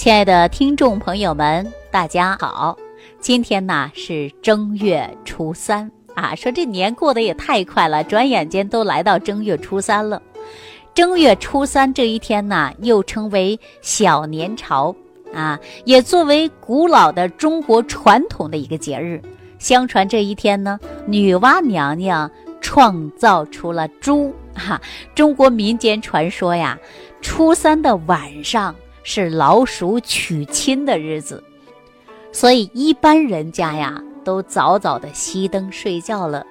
亲爱的听众朋友们，大家好！今天呢是正月初三啊，说这年过得也太快了，转眼间都来到正月初三了。正月初三这一天呢，又称为小年朝啊，也作为古老的中国传统的一个节日。相传这一天呢，女娲娘娘创造出了猪哈。中国民间传说呀，初三的晚上。是老鼠娶亲的日子，所以一般人家呀都早早的熄灯睡觉了，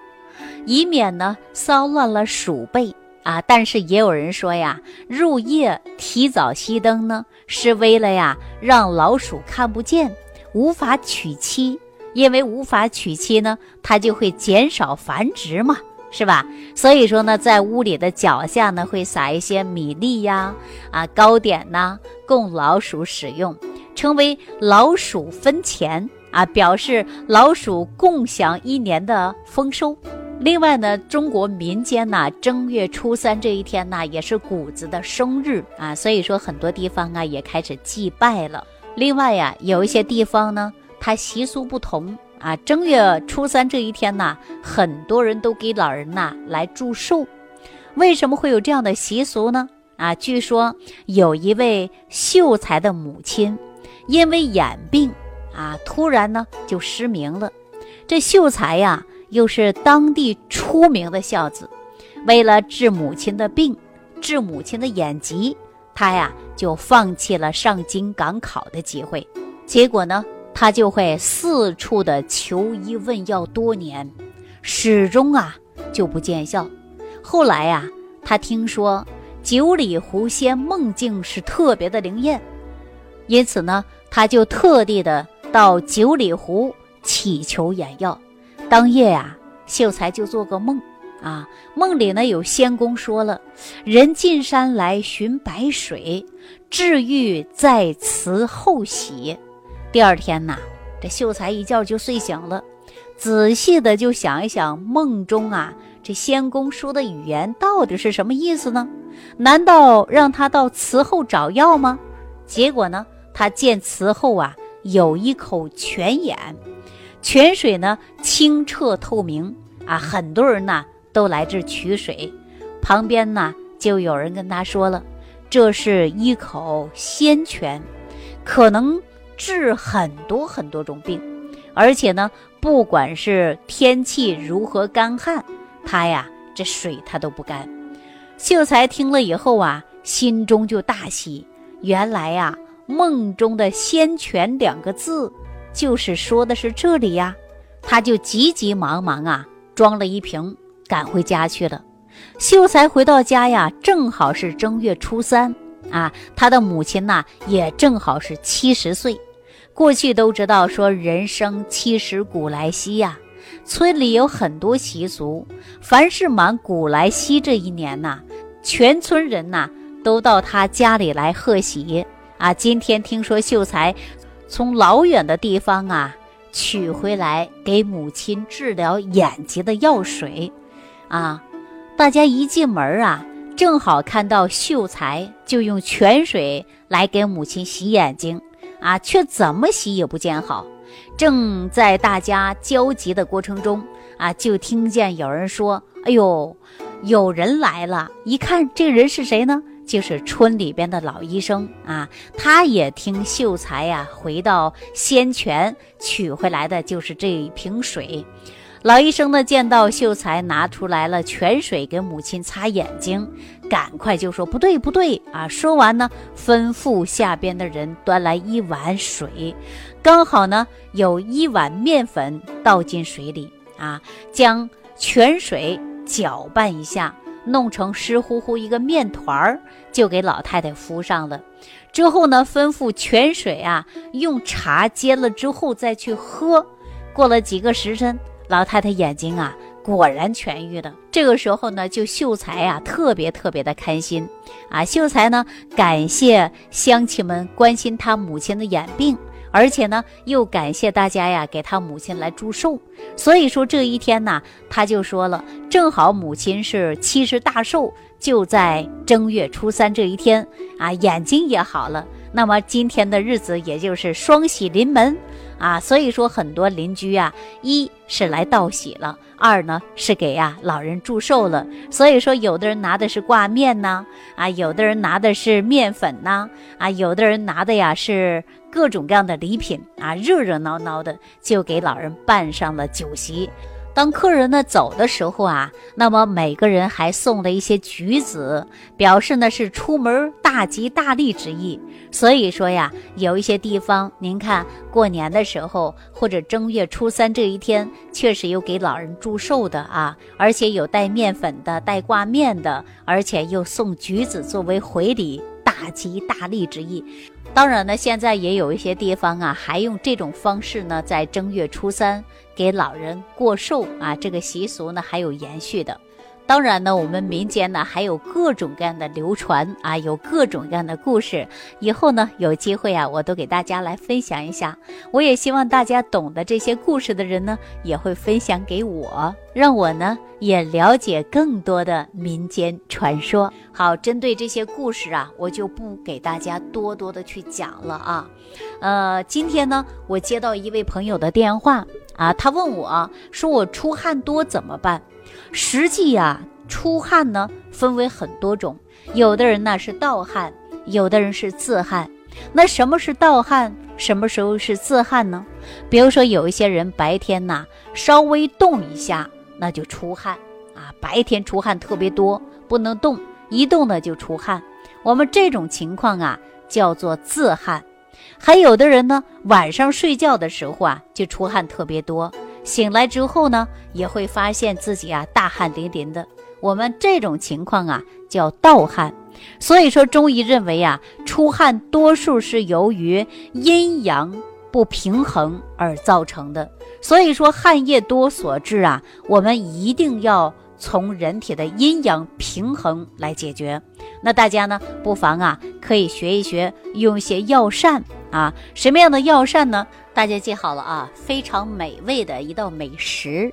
以免呢骚乱了鼠辈啊。但是也有人说呀，入夜提早熄灯呢，是为了呀让老鼠看不见，无法娶妻，因为无法娶妻呢，它就会减少繁殖嘛。是吧？所以说呢，在屋里的脚下呢，会撒一些米粒呀、啊糕点呐，供老鼠使用，称为老鼠分钱啊，表示老鼠共享一年的丰收。另外呢，中国民间呢，正月初三这一天呢，也是谷子的生日啊，所以说很多地方啊也开始祭拜了。另外呀，有一些地方呢，它习俗不同。啊，正月初三这一天呢，很多人都给老人呐来祝寿。为什么会有这样的习俗呢？啊，据说有一位秀才的母亲，因为眼病啊，突然呢就失明了。这秀才呀，又是当地出名的孝子，为了治母亲的病，治母亲的眼疾，他呀就放弃了上京赶考的机会。结果呢？他就会四处的求医问药，多年，始终啊就不见效。后来呀，他听说九里狐仙梦境是特别的灵验，因此呢，他就特地的到九里湖祈求眼药。当夜呀，秀才就做个梦啊，梦里呢有仙公说了：“人进山来寻白水，治愈在此后喜。”第二天呐，这秀才一觉就睡醒了，仔细的就想一想梦中啊，这仙公说的语言到底是什么意思呢？难道让他到祠后找药吗？结果呢，他见祠后啊有一口泉眼，泉水呢清澈透明啊，很多人呐都来这取水。旁边呢就有人跟他说了，这是一口仙泉，可能。治很多很多种病，而且呢，不管是天气如何干旱，他呀这水他都不干。秀才听了以后啊，心中就大喜，原来呀梦中的“仙泉”两个字，就是说的是这里呀。他就急急忙忙啊装了一瓶，赶回家去了。秀才回到家呀，正好是正月初三啊，他的母亲呐也正好是七十岁。过去都知道说人生七十古来稀呀，村里有很多习俗。凡是满古来稀这一年呐，全村人呐都到他家里来贺喜啊。今天听说秀才从老远的地方啊取回来给母亲治疗眼疾的药水啊，大家一进门啊，正好看到秀才就用泉水来给母亲洗眼睛。啊，却怎么洗也不见好。正在大家焦急的过程中，啊，就听见有人说：“哎呦，有人来了！”一看，这个人是谁呢？就是村里边的老医生啊。他也听秀才呀回到仙泉取回来的就是这一瓶水。老医生呢，见到秀才拿出来了泉水给母亲擦眼睛，赶快就说：“不对，不对啊！”说完呢，吩咐下边的人端来一碗水，刚好呢有一碗面粉倒进水里啊，将泉水搅拌一下，弄成湿乎乎一个面团儿，就给老太太敷上了。之后呢，吩咐泉水啊用茶煎了之后再去喝。过了几个时辰。老太太眼睛啊，果然痊愈了。这个时候呢，就秀才啊，特别特别的开心啊。秀才呢，感谢乡亲们关心他母亲的眼病，而且呢，又感谢大家呀，给他母亲来祝寿。所以说这一天呢，他就说了，正好母亲是七十大寿，就在正月初三这一天啊，眼睛也好了。那么今天的日子也就是双喜临门啊，所以说很多邻居啊，一是来道喜了，二呢是给呀老人祝寿了。所以说有的人拿的是挂面呢，啊，有的人拿的是面粉呢，啊，有的人拿的呀是各种各样的礼品啊，热热闹闹的就给老人办上了酒席。当客人呢走的时候啊，那么每个人还送了一些橘子，表示呢是出门大吉大利之意。所以说呀，有一些地方，您看过年的时候或者正月初三这一天，确实有给老人祝寿的啊，而且有带面粉的、带挂面的，而且又送橘子作为回礼，大吉大利之意。当然呢，现在也有一些地方啊，还用这种方式呢，在正月初三给老人过寿啊，这个习俗呢还有延续的。当然呢，我们民间呢还有各种各样的流传啊，有各种各样的故事。以后呢有机会啊，我都给大家来分享一下。我也希望大家懂得这些故事的人呢，也会分享给我，让我呢也了解更多的民间传说。好，针对这些故事啊，我就不给大家多多的去讲了啊。呃，今天呢，我接到一位朋友的电话啊，他问我说我出汗多怎么办？实际呀，出汗呢分为很多种，有的人呢是盗汗，有的人是自汗。那什么是盗汗？什么时候是自汗呢？比如说有一些人白天呐稍微动一下，那就出汗啊，白天出汗特别多，不能动，一动呢就出汗。我们这种情况啊叫做自汗。还有的人呢晚上睡觉的时候啊就出汗特别多。醒来之后呢，也会发现自己啊大汗淋淋的。我们这种情况啊叫盗汗。所以说中医认为啊，出汗多数是由于阴阳不平衡而造成的。所以说汗液多所致啊，我们一定要从人体的阴阳平衡来解决。那大家呢，不妨啊可以学一学，用一些药膳啊，什么样的药膳呢？大家记好了啊，非常美味的一道美食，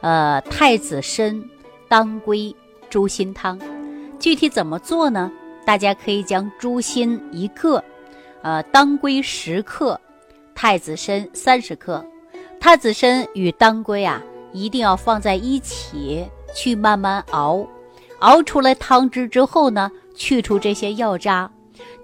呃，太子参当归猪心汤。具体怎么做呢？大家可以将猪心一个，呃，当归十克，太子参三十克。太子参与当归啊，一定要放在一起去慢慢熬，熬出来汤汁之后呢，去除这些药渣，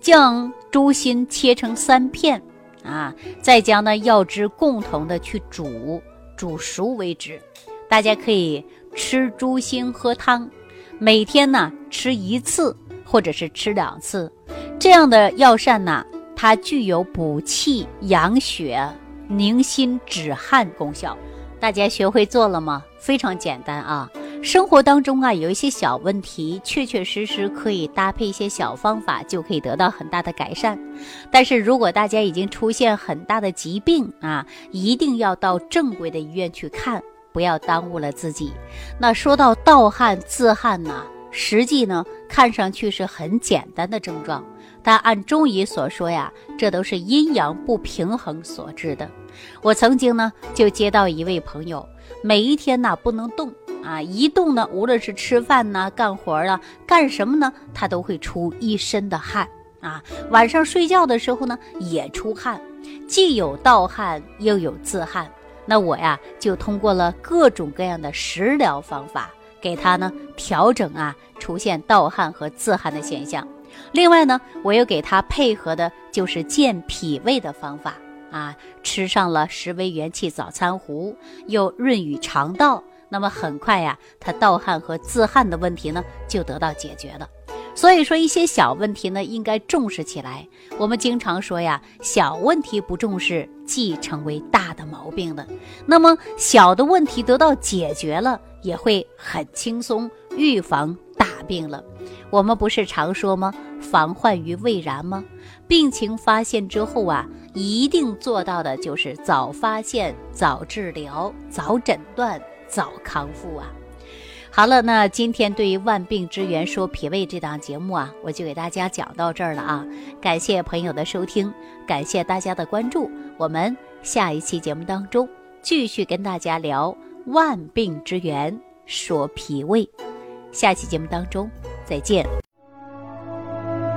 将猪心切成三片。啊，再将那药汁共同的去煮，煮熟为止。大家可以吃猪心喝汤，每天呢吃一次或者是吃两次。这样的药膳呢，它具有补气、养血、宁心止汗功效。大家学会做了吗？非常简单啊。生活当中啊，有一些小问题，确确实实可以搭配一些小方法，就可以得到很大的改善。但是如果大家已经出现很大的疾病啊，一定要到正规的医院去看，不要耽误了自己。那说到盗汗、自汗呢，实际呢看上去是很简单的症状，但按中医所说呀，这都是阴阳不平衡所致的。我曾经呢就接到一位朋友，每一天呢不能动。啊，一动呢，无论是吃饭呢、干活啊、干什么呢，他都会出一身的汗啊。晚上睡觉的时候呢，也出汗，既有盗汗又有自汗。那我呀，就通过了各种各样的食疗方法，给他呢调整啊出现盗汗和自汗的现象。另外呢，我又给他配合的就是健脾胃的方法啊，吃上了十味元气早餐糊，又润于肠道。那么很快呀，他盗汗和自汗的问题呢就得到解决了。所以说一些小问题呢应该重视起来。我们经常说呀，小问题不重视，即成为大的毛病了。那么小的问题得到解决了，也会很轻松预防大病了。我们不是常说吗？防患于未然吗？病情发现之后啊，一定做到的就是早发现、早治疗、早诊断。早康复啊！好了，那今天对于万病之源说脾胃这档节目啊，我就给大家讲到这儿了啊。感谢朋友的收听，感谢大家的关注。我们下一期节目当中继续跟大家聊万病之源说脾胃。下期节目当中再见。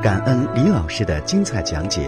感恩李老师的精彩讲解。